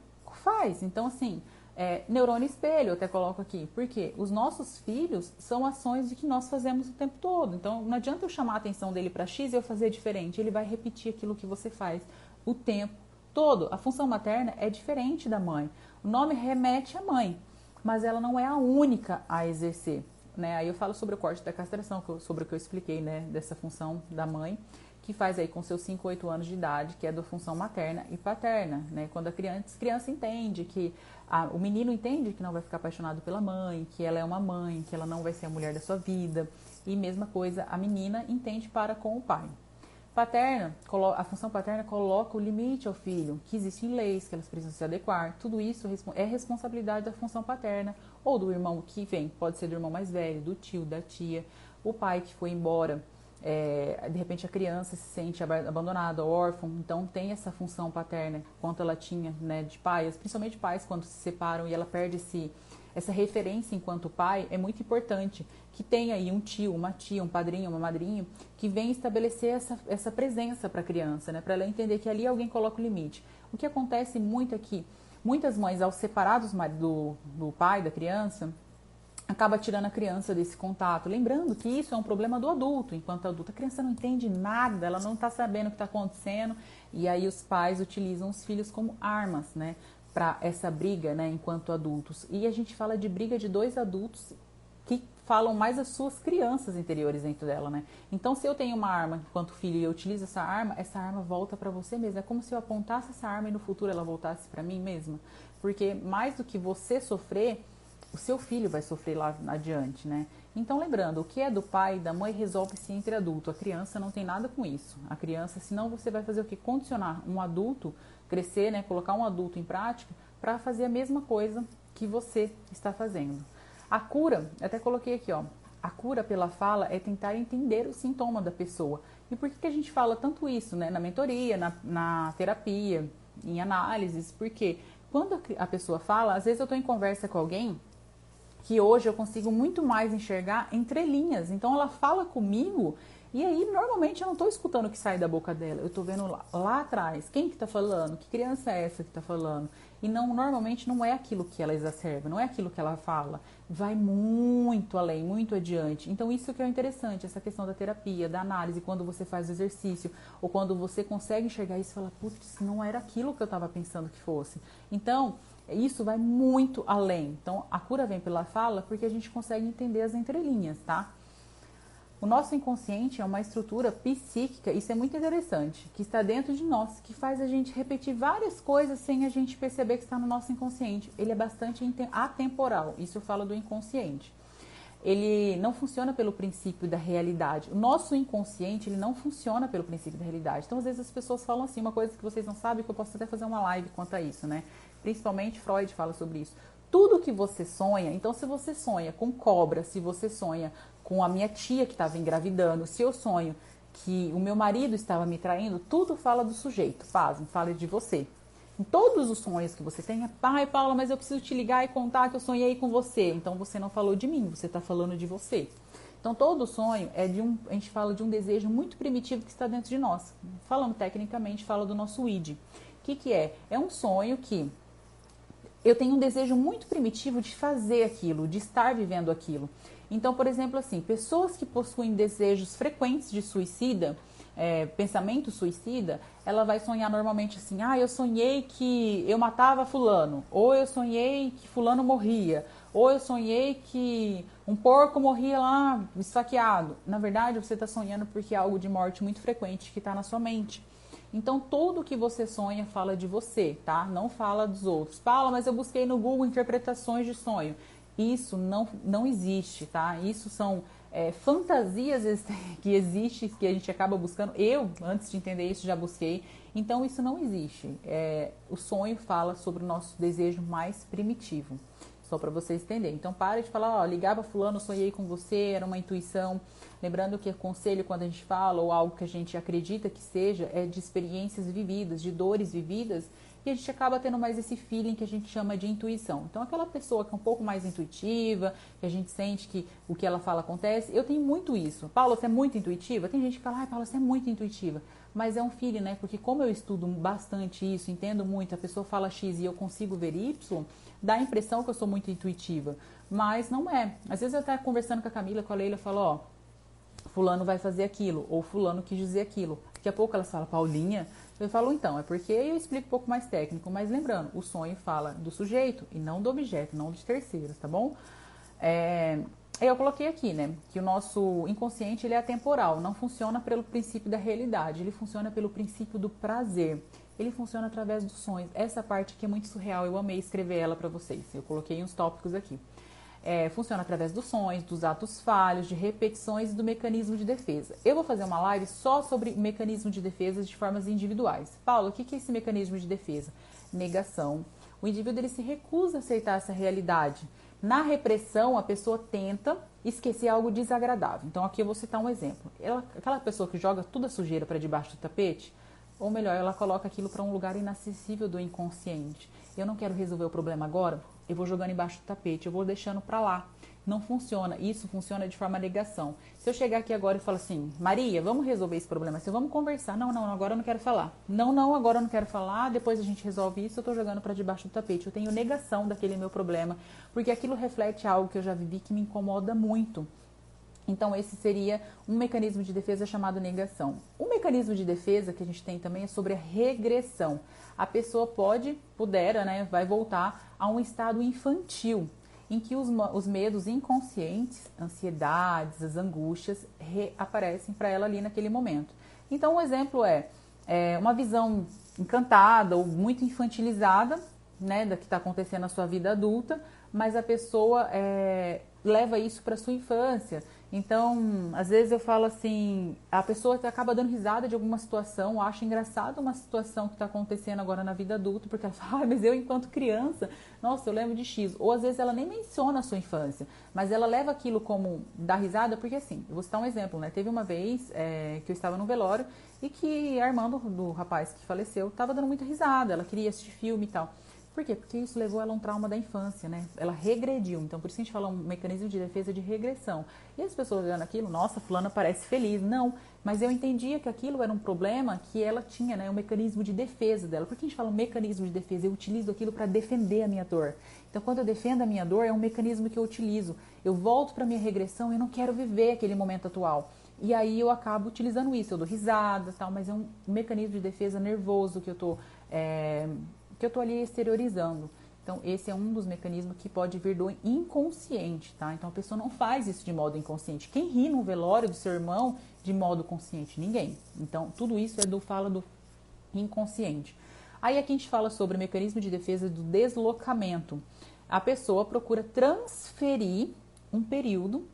faz. Então, assim, é, neurônio espelho, eu até coloco aqui. Porque os nossos filhos são ações de que nós fazemos o tempo todo. Então, não adianta eu chamar a atenção dele para X e eu fazer diferente. Ele vai repetir aquilo que você faz o tempo todo. A função materna é diferente da mãe. O nome remete à mãe, mas ela não é a única a exercer. Né? Aí eu falo sobre o corte da castração, sobre o que eu expliquei, né? Dessa função da mãe que faz aí com seus 5, 8 anos de idade, que é da função materna e paterna, né? Quando a criança, criança entende que a, o menino entende que não vai ficar apaixonado pela mãe, que ela é uma mãe, que ela não vai ser a mulher da sua vida, e mesma coisa a menina entende para com o pai. Paterna, a função paterna coloca o limite ao filho, que existem leis que elas precisam se adequar. Tudo isso é responsabilidade da função paterna ou do irmão que vem, pode ser do irmão mais velho, do tio, da tia, o pai que foi embora é, de repente a criança se sente abandonada, órfã, então tem essa função paterna quanto ela tinha né, de pais, principalmente pais quando se separam e ela perde esse, essa referência enquanto pai, é muito importante que tenha aí um tio, uma tia, um padrinho, uma madrinha que venha estabelecer essa, essa presença para a criança, né, para ela entender que ali alguém coloca o limite. O que acontece muito aqui, Muitas mães, ao separar do, do pai da criança, acaba tirando a criança desse contato. Lembrando que isso é um problema do adulto. Enquanto adulto, a criança não entende nada, ela não está sabendo o que está acontecendo. E aí os pais utilizam os filhos como armas, né? Para essa briga, né? Enquanto adultos. E a gente fala de briga de dois adultos que falam mais as suas crianças interiores dentro dela, né? Então, se eu tenho uma arma enquanto filho e eu utilizo essa arma, essa arma volta para você mesmo. É como se eu apontasse essa arma e no futuro ela voltasse para mim mesma. Porque mais do que você sofrer, o seu filho vai sofrer lá adiante, né? Então, lembrando, o que é do pai e da mãe resolve-se entre adulto. A criança não tem nada com isso. A criança, senão você vai fazer o que? Condicionar um adulto, crescer, né? Colocar um adulto em prática para fazer a mesma coisa que você está fazendo. A cura, até coloquei aqui, ó. A cura pela fala é tentar entender o sintoma da pessoa. E por que, que a gente fala tanto isso, né? Na mentoria, na, na terapia, em análises? Porque quando a pessoa fala, às vezes eu estou em conversa com alguém que hoje eu consigo muito mais enxergar entre linhas. Então ela fala comigo e aí normalmente eu não estou escutando o que sai da boca dela. Eu estou vendo lá, lá atrás quem que está falando, que criança é essa que está falando. E não normalmente não é aquilo que ela exacerba, não é aquilo que ela fala. Vai muito além, muito adiante. Então isso que é interessante, essa questão da terapia, da análise, quando você faz o exercício ou quando você consegue enxergar isso e fala, putz, não era aquilo que eu estava pensando que fosse. Então isso vai muito além. Então, a cura vem pela fala porque a gente consegue entender as entrelinhas, tá? O nosso inconsciente é uma estrutura psíquica, isso é muito interessante, que está dentro de nós, que faz a gente repetir várias coisas sem a gente perceber que está no nosso inconsciente. Ele é bastante atemporal, isso fala do inconsciente. Ele não funciona pelo princípio da realidade. O nosso inconsciente, ele não funciona pelo princípio da realidade. Então, às vezes as pessoas falam assim, uma coisa que vocês não sabem, que eu posso até fazer uma live quanto a isso, né? Principalmente Freud fala sobre isso. Tudo que você sonha, então se você sonha com cobra, se você sonha com a minha tia que estava engravidando, se eu sonho que o meu marido estava me traindo, tudo fala do sujeito, faz, fala de você. Em todos os sonhos que você tenha, pai, Paula, mas eu preciso te ligar e contar que eu sonhei com você. Então você não falou de mim, você está falando de você. Então todo sonho é de um, a gente fala de um desejo muito primitivo que está dentro de nós. Falando tecnicamente, fala do nosso id. O que, que é? É um sonho que eu tenho um desejo muito primitivo de fazer aquilo, de estar vivendo aquilo. Então, por exemplo, assim, pessoas que possuem desejos frequentes de suicida, é, pensamento suicida, ela vai sonhar normalmente assim: ah, eu sonhei que eu matava fulano, ou eu sonhei que fulano morria, ou eu sonhei que um porco morria lá esfaqueado. Na verdade, você está sonhando porque é algo de morte muito frequente que está na sua mente. Então, tudo que você sonha fala de você, tá? Não fala dos outros. Fala, mas eu busquei no Google interpretações de sonho. Isso não, não existe, tá? Isso são é, fantasias [LAUGHS] que existem, que a gente acaba buscando. Eu, antes de entender isso, já busquei. Então, isso não existe. É, o sonho fala sobre o nosso desejo mais primitivo. Só para vocês entenderem. Então, pare de falar, ó, ligava fulano, sonhei com você, era uma intuição. Lembrando que conselho, quando a gente fala, ou algo que a gente acredita que seja, é de experiências vividas, de dores vividas, e a gente acaba tendo mais esse feeling que a gente chama de intuição. Então, aquela pessoa que é um pouco mais intuitiva, que a gente sente que o que ela fala acontece, eu tenho muito isso. Paula, você é muito intuitiva? Tem gente que fala, ai, Paula, você é muito intuitiva. Mas é um feeling, né? Porque como eu estudo bastante isso, entendo muito, a pessoa fala X e eu consigo ver Y, dá a impressão que eu sou muito intuitiva. Mas não é. Às vezes eu até conversando com a Camila, com a Leila, eu falo, ó, fulano vai fazer aquilo, ou fulano quis dizer aquilo. Daqui a pouco elas falam, Paulinha. Eu falo, então, é porque eu explico um pouco mais técnico, mas lembrando, o sonho fala do sujeito e não do objeto, não de terceiros, tá bom? É, eu coloquei aqui, né, que o nosso inconsciente ele é atemporal, não funciona pelo princípio da realidade, ele funciona pelo princípio do prazer. Ele funciona através dos sonhos. Essa parte aqui é muito surreal, eu amei escrever ela para vocês. Eu coloquei uns tópicos aqui é, funciona através dos sonhos, dos atos falhos, de repetições e do mecanismo de defesa. Eu vou fazer uma live só sobre mecanismo de defesa de formas individuais. Paulo, o que é esse mecanismo de defesa? Negação. O indivíduo ele se recusa a aceitar essa realidade. Na repressão, a pessoa tenta esquecer algo desagradável. Então, aqui eu vou citar um exemplo. Ela, aquela pessoa que joga toda a sujeira para debaixo do tapete, ou melhor, ela coloca aquilo para um lugar inacessível do inconsciente. Eu não quero resolver o problema agora, eu vou jogando embaixo do tapete, eu vou deixando para lá. Não funciona. Isso funciona de forma negação. Se eu chegar aqui agora e falar assim, Maria, vamos resolver esse problema assim, vamos conversar. Não, não, agora eu não quero falar. Não, não, agora eu não quero falar. Depois a gente resolve isso. Eu tô jogando para debaixo do tapete. Eu tenho negação daquele meu problema, porque aquilo reflete algo que eu já vivi que me incomoda muito. Então, esse seria um mecanismo de defesa chamado negação. O mecanismo de defesa que a gente tem também é sobre a regressão. A pessoa pode, pudera, né, vai voltar a um estado infantil, em que os, os medos inconscientes, ansiedades, as angústias reaparecem para ela ali naquele momento. Então, um exemplo é, é uma visão encantada ou muito infantilizada, né, da que está acontecendo na sua vida adulta, mas a pessoa é, leva isso para sua infância então, às vezes eu falo assim, a pessoa acaba dando risada de alguma situação, acha engraçado uma situação que está acontecendo agora na vida adulta, porque ela fala, [LAUGHS] ah, mas eu enquanto criança, nossa, eu lembro de X. Ou às vezes ela nem menciona a sua infância, mas ela leva aquilo como dar risada, porque assim, eu vou citar um exemplo, né? Teve uma vez é, que eu estava no velório e que a irmã do, do rapaz que faleceu estava dando muita risada, ela queria assistir filme e tal. Por quê? Porque isso levou ela a um trauma da infância, né? Ela regrediu. Então, por isso a gente fala um mecanismo de defesa de regressão. E as pessoas olhando aquilo, nossa, fulana parece feliz. Não, mas eu entendia que aquilo era um problema que ela tinha, né? Um mecanismo de defesa dela. Por que a gente fala um mecanismo de defesa? Eu utilizo aquilo para defender a minha dor. Então, quando eu defendo a minha dor, é um mecanismo que eu utilizo. Eu volto para minha regressão e não quero viver aquele momento atual. E aí eu acabo utilizando isso, eu dou risada tal, mas é um mecanismo de defesa nervoso que eu tô é, que eu estou ali exteriorizando. Então, esse é um dos mecanismos que pode vir do inconsciente, tá? Então, a pessoa não faz isso de modo inconsciente. Quem ri no velório do seu irmão de modo consciente? Ninguém. Então, tudo isso é do fala do inconsciente. Aí aqui a gente fala sobre o mecanismo de defesa do deslocamento. A pessoa procura transferir um período,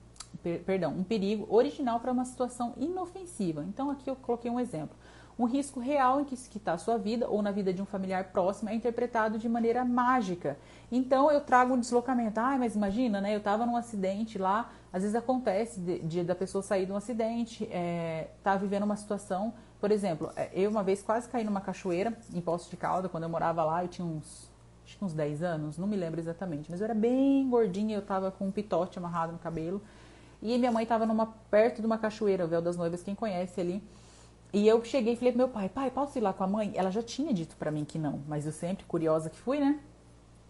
per, perdão, um perigo original para uma situação inofensiva. Então, aqui eu coloquei um exemplo um risco real em que está a sua vida ou na vida de um familiar próximo é interpretado de maneira mágica. Então eu trago um deslocamento. Ah, mas imagina, né? Eu estava num acidente lá, às vezes acontece de, de da pessoa sair de um acidente, é, tá vivendo uma situação, por exemplo, é, eu uma vez quase caí numa cachoeira em Poço de Calda, quando eu morava lá, eu tinha uns acho que uns 10 anos, não me lembro exatamente, mas eu era bem gordinha, eu estava com um pitote amarrado no cabelo. E minha mãe estava numa perto de uma cachoeira, o Véu das Noivas, quem conhece ali. E eu cheguei e falei pro meu pai, pai, posso ir lá com a mãe? Ela já tinha dito para mim que não, mas eu sempre, curiosa que fui, né?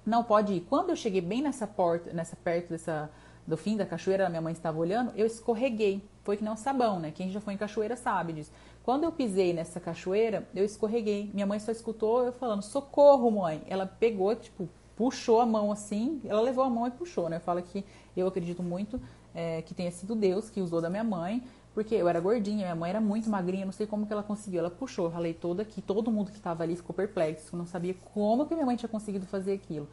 Não, pode ir. Quando eu cheguei bem nessa porta, nessa perto dessa, do fim da cachoeira, minha mãe estava olhando, eu escorreguei. Foi que um sabão, né? Quem já foi em cachoeira sabe disso. Quando eu pisei nessa cachoeira, eu escorreguei. Minha mãe só escutou eu falando, socorro, mãe. Ela pegou, tipo, puxou a mão assim, ela levou a mão e puxou, né? Fala que eu acredito muito é, que tenha sido Deus que usou da minha mãe, porque eu era gordinha, minha mãe era muito magrinha, não sei como que ela conseguiu. Ela puxou, eu ralei toda aqui, todo mundo que estava ali ficou perplexo, não sabia como que minha mãe tinha conseguido fazer aquilo.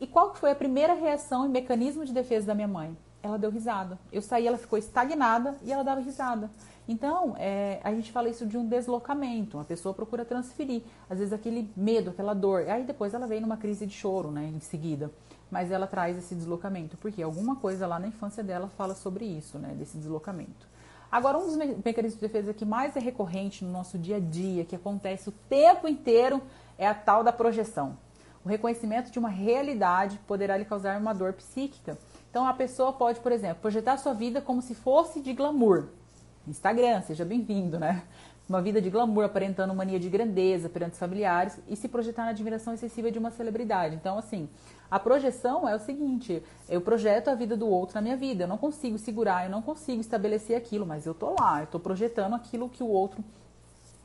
E qual foi a primeira reação e mecanismo de defesa da minha mãe? Ela deu risada. Eu saí, ela ficou estagnada e ela dava risada. Então, é, a gente fala isso de um deslocamento. A pessoa procura transferir, às vezes, aquele medo, aquela dor. Aí depois ela vem numa crise de choro, né, em seguida. Mas ela traz esse deslocamento, porque alguma coisa lá na infância dela fala sobre isso, né, desse deslocamento. Agora, um dos mecanismos de defesa que mais é recorrente no nosso dia a dia, que acontece o tempo inteiro, é a tal da projeção. O reconhecimento de uma realidade poderá lhe causar uma dor psíquica. Então, a pessoa pode, por exemplo, projetar sua vida como se fosse de glamour. Instagram, seja bem-vindo, né? Uma vida de glamour, aparentando mania de grandeza perante os familiares e se projetar na admiração excessiva de uma celebridade. Então, assim, a projeção é o seguinte: eu projeto a vida do outro na minha vida. Eu não consigo segurar, eu não consigo estabelecer aquilo, mas eu tô lá, eu tô projetando aquilo que o outro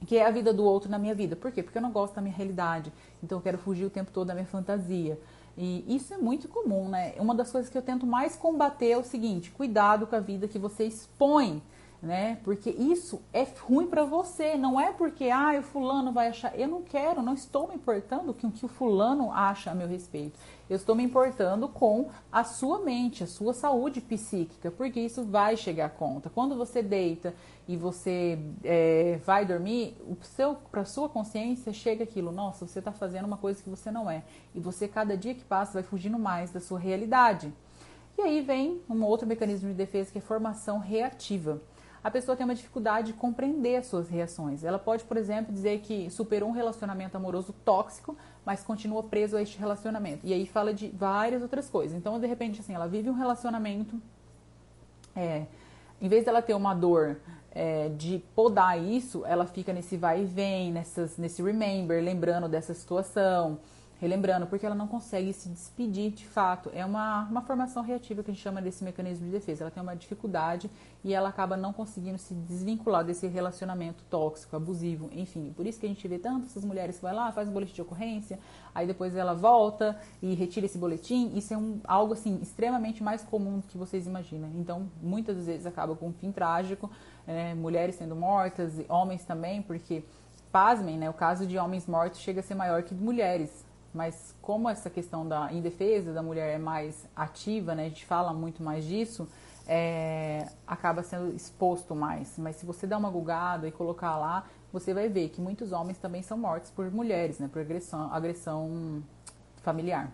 que é a vida do outro na minha vida. Por quê? Porque eu não gosto da minha realidade. Então eu quero fugir o tempo todo da minha fantasia. E isso é muito comum, né? Uma das coisas que eu tento mais combater é o seguinte: cuidado com a vida que você expõe né? Porque isso é ruim para você, não é porque ah, o fulano vai achar, eu não quero, não estou me importando com o que o fulano acha a meu respeito. Eu estou me importando com a sua mente, a sua saúde psíquica, porque isso vai chegar a conta. Quando você deita e você é, vai dormir, para sua consciência chega aquilo, nossa, você está fazendo uma coisa que você não é, e você cada dia que passa vai fugindo mais da sua realidade. E aí vem um outro mecanismo de defesa que é formação reativa. A pessoa tem uma dificuldade de compreender as suas reações. Ela pode, por exemplo, dizer que superou um relacionamento amoroso tóxico, mas continua preso a este relacionamento. E aí fala de várias outras coisas. Então, de repente, assim, ela vive um relacionamento. É, em vez dela ter uma dor é, de podar isso, ela fica nesse vai e vem, nessas, nesse remember, lembrando dessa situação relembrando, porque ela não consegue se despedir de fato. É uma, uma formação reativa que a gente chama desse mecanismo de defesa. Ela tem uma dificuldade e ela acaba não conseguindo se desvincular desse relacionamento tóxico, abusivo, enfim. Por isso que a gente vê tanto essas mulheres que vai lá, faz um boletim de ocorrência, aí depois ela volta e retira esse boletim. Isso é um, algo assim extremamente mais comum do que vocês imaginam. Então, muitas vezes acaba com um fim trágico, é, mulheres sendo mortas, homens também, porque pasmem, né? O caso de homens mortos chega a ser maior que de mulheres. Mas como essa questão da indefesa da mulher é mais ativa, né, a gente fala muito mais disso, é, acaba sendo exposto mais. Mas se você dar uma gulgada e colocar lá, você vai ver que muitos homens também são mortos por mulheres, né, por agressão, agressão familiar.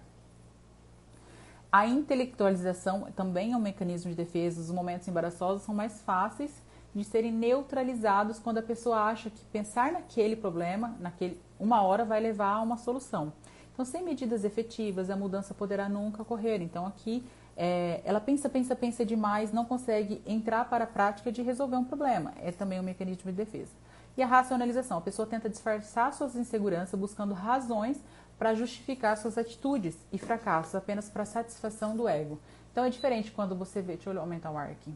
A intelectualização também é um mecanismo de defesa. Os momentos embaraçosos são mais fáceis de serem neutralizados quando a pessoa acha que pensar naquele problema, naquele uma hora vai levar a uma solução. Então, sem medidas efetivas, a mudança poderá nunca ocorrer. Então, aqui é, ela pensa, pensa, pensa demais, não consegue entrar para a prática de resolver um problema. É também um mecanismo de defesa. E a racionalização, a pessoa tenta disfarçar suas inseguranças buscando razões para justificar suas atitudes e fracassos apenas para satisfação do ego. Então é diferente quando você vê, deixa eu aumentar o ar aqui.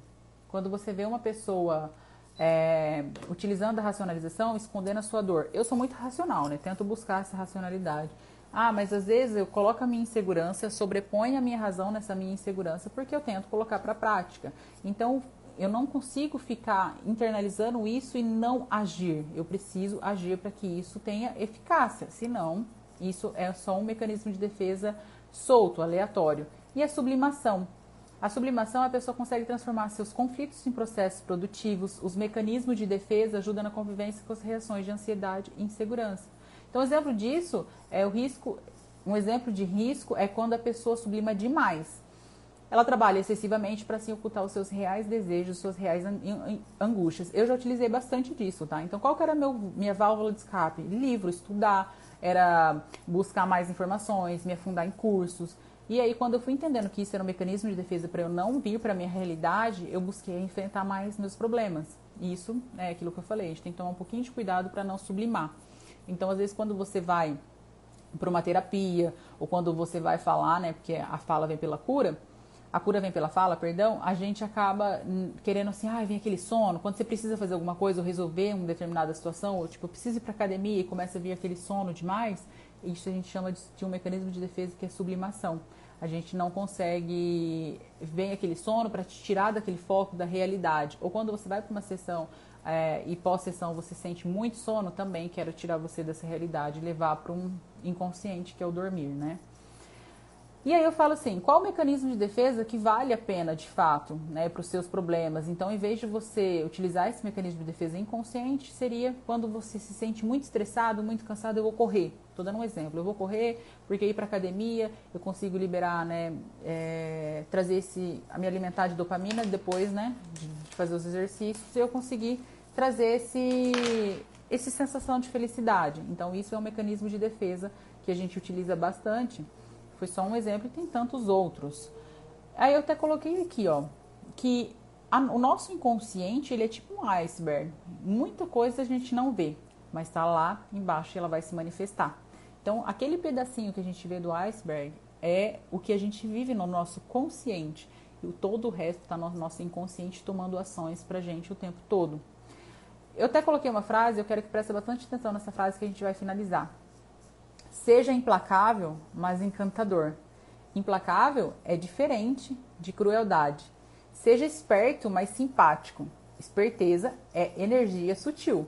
Quando você vê uma pessoa é, utilizando a racionalização, escondendo a sua dor. Eu sou muito racional, né? Tento buscar essa racionalidade. Ah, mas às vezes eu coloco a minha insegurança, sobreponho a minha razão nessa minha insegurança porque eu tento colocar para prática. Então, eu não consigo ficar internalizando isso e não agir. Eu preciso agir para que isso tenha eficácia. Senão, isso é só um mecanismo de defesa solto, aleatório. E a sublimação. A sublimação, a pessoa consegue transformar seus conflitos em processos produtivos. Os mecanismos de defesa ajudam na convivência com as reações de ansiedade e insegurança. Então, exemplo disso é o risco. Um exemplo de risco é quando a pessoa sublima demais. Ela trabalha excessivamente para assim ocultar os seus reais desejos, suas reais angústias. Eu já utilizei bastante disso, tá? Então, qual que era meu, minha válvula de escape? Livro, estudar, era buscar mais informações, me afundar em cursos. E aí, quando eu fui entendendo que isso era um mecanismo de defesa para eu não vir para minha realidade, eu busquei enfrentar mais meus problemas. Isso é aquilo que eu falei, a gente tem que tomar um pouquinho de cuidado para não sublimar. Então, às vezes, quando você vai para uma terapia, ou quando você vai falar, né, porque a fala vem pela cura, a cura vem pela fala, perdão, a gente acaba querendo assim, ah, vem aquele sono, quando você precisa fazer alguma coisa ou resolver uma determinada situação, ou tipo, precisa ir para academia e começa a vir aquele sono demais, isso a gente chama de, de um mecanismo de defesa que é sublimação. A gente não consegue vem aquele sono para te tirar daquele foco da realidade. Ou quando você vai para uma sessão é, e pós-sessão você sente muito sono, também quero tirar você dessa realidade e levar para um inconsciente que é o dormir, né? E aí eu falo assim, qual o mecanismo de defesa que vale a pena de fato, né, para os seus problemas? Então, em vez de você utilizar esse mecanismo de defesa inconsciente, seria quando você se sente muito estressado, muito cansado, eu vou correr. Estou dando um exemplo, eu vou correr porque ir para academia eu consigo liberar, né, é, trazer esse, me alimentar de dopamina depois, né, de fazer os exercícios, e eu conseguir trazer esse, esse sensação de felicidade. Então, isso é um mecanismo de defesa que a gente utiliza bastante. Foi só um exemplo e tem tantos outros. Aí eu até coloquei aqui, ó, que a, o nosso inconsciente, ele é tipo um iceberg. Muita coisa a gente não vê, mas está lá embaixo e ela vai se manifestar. Então, aquele pedacinho que a gente vê do iceberg é o que a gente vive no nosso consciente. E todo o resto está no nosso inconsciente tomando ações pra gente o tempo todo. Eu até coloquei uma frase, eu quero que preste bastante atenção nessa frase que a gente vai finalizar. Seja implacável, mas encantador. Implacável é diferente de crueldade. Seja esperto, mas simpático. Esperteza é energia sutil.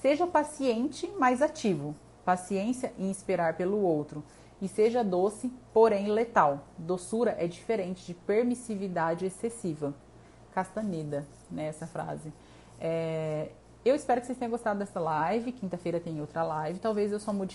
Seja paciente, mas ativo. Paciência em esperar pelo outro. E seja doce, porém letal. Doçura é diferente de permissividade excessiva. Castaneda, né, essa frase. É, eu espero que vocês tenham gostado dessa live. Quinta-feira tem outra live. Talvez eu só mude